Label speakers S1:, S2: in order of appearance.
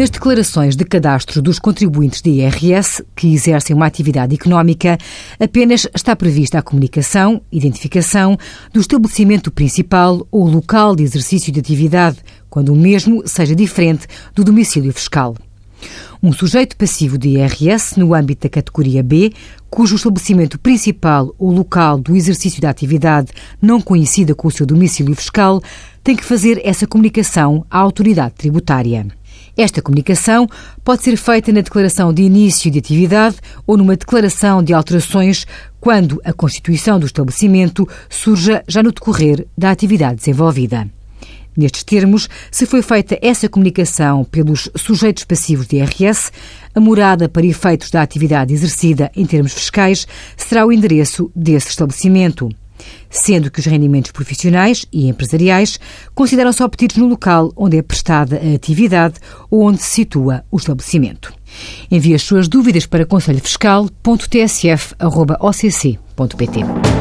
S1: Nas declarações de cadastro dos contribuintes de IRS que exercem uma atividade económica, apenas está prevista a comunicação, identificação do estabelecimento principal ou local de exercício de atividade, quando o mesmo seja diferente do domicílio fiscal. Um sujeito passivo de IRS no âmbito da categoria B, cujo estabelecimento principal ou local do exercício da atividade não coincida com o seu domicílio fiscal, tem que fazer essa comunicação à autoridade tributária. Esta comunicação pode ser feita na declaração de início de atividade ou numa declaração de alterações quando a constituição do estabelecimento surja já no decorrer da atividade desenvolvida. Nestes termos, se foi feita essa comunicação pelos sujeitos passivos de IRS, a morada para efeitos da atividade exercida em termos fiscais será o endereço desse estabelecimento, sendo que os rendimentos profissionais e empresariais consideram-se obtidos no local onde é prestada a atividade ou onde se situa o estabelecimento. Envie as suas dúvidas para conselhofiscal.tsf.occ.pt.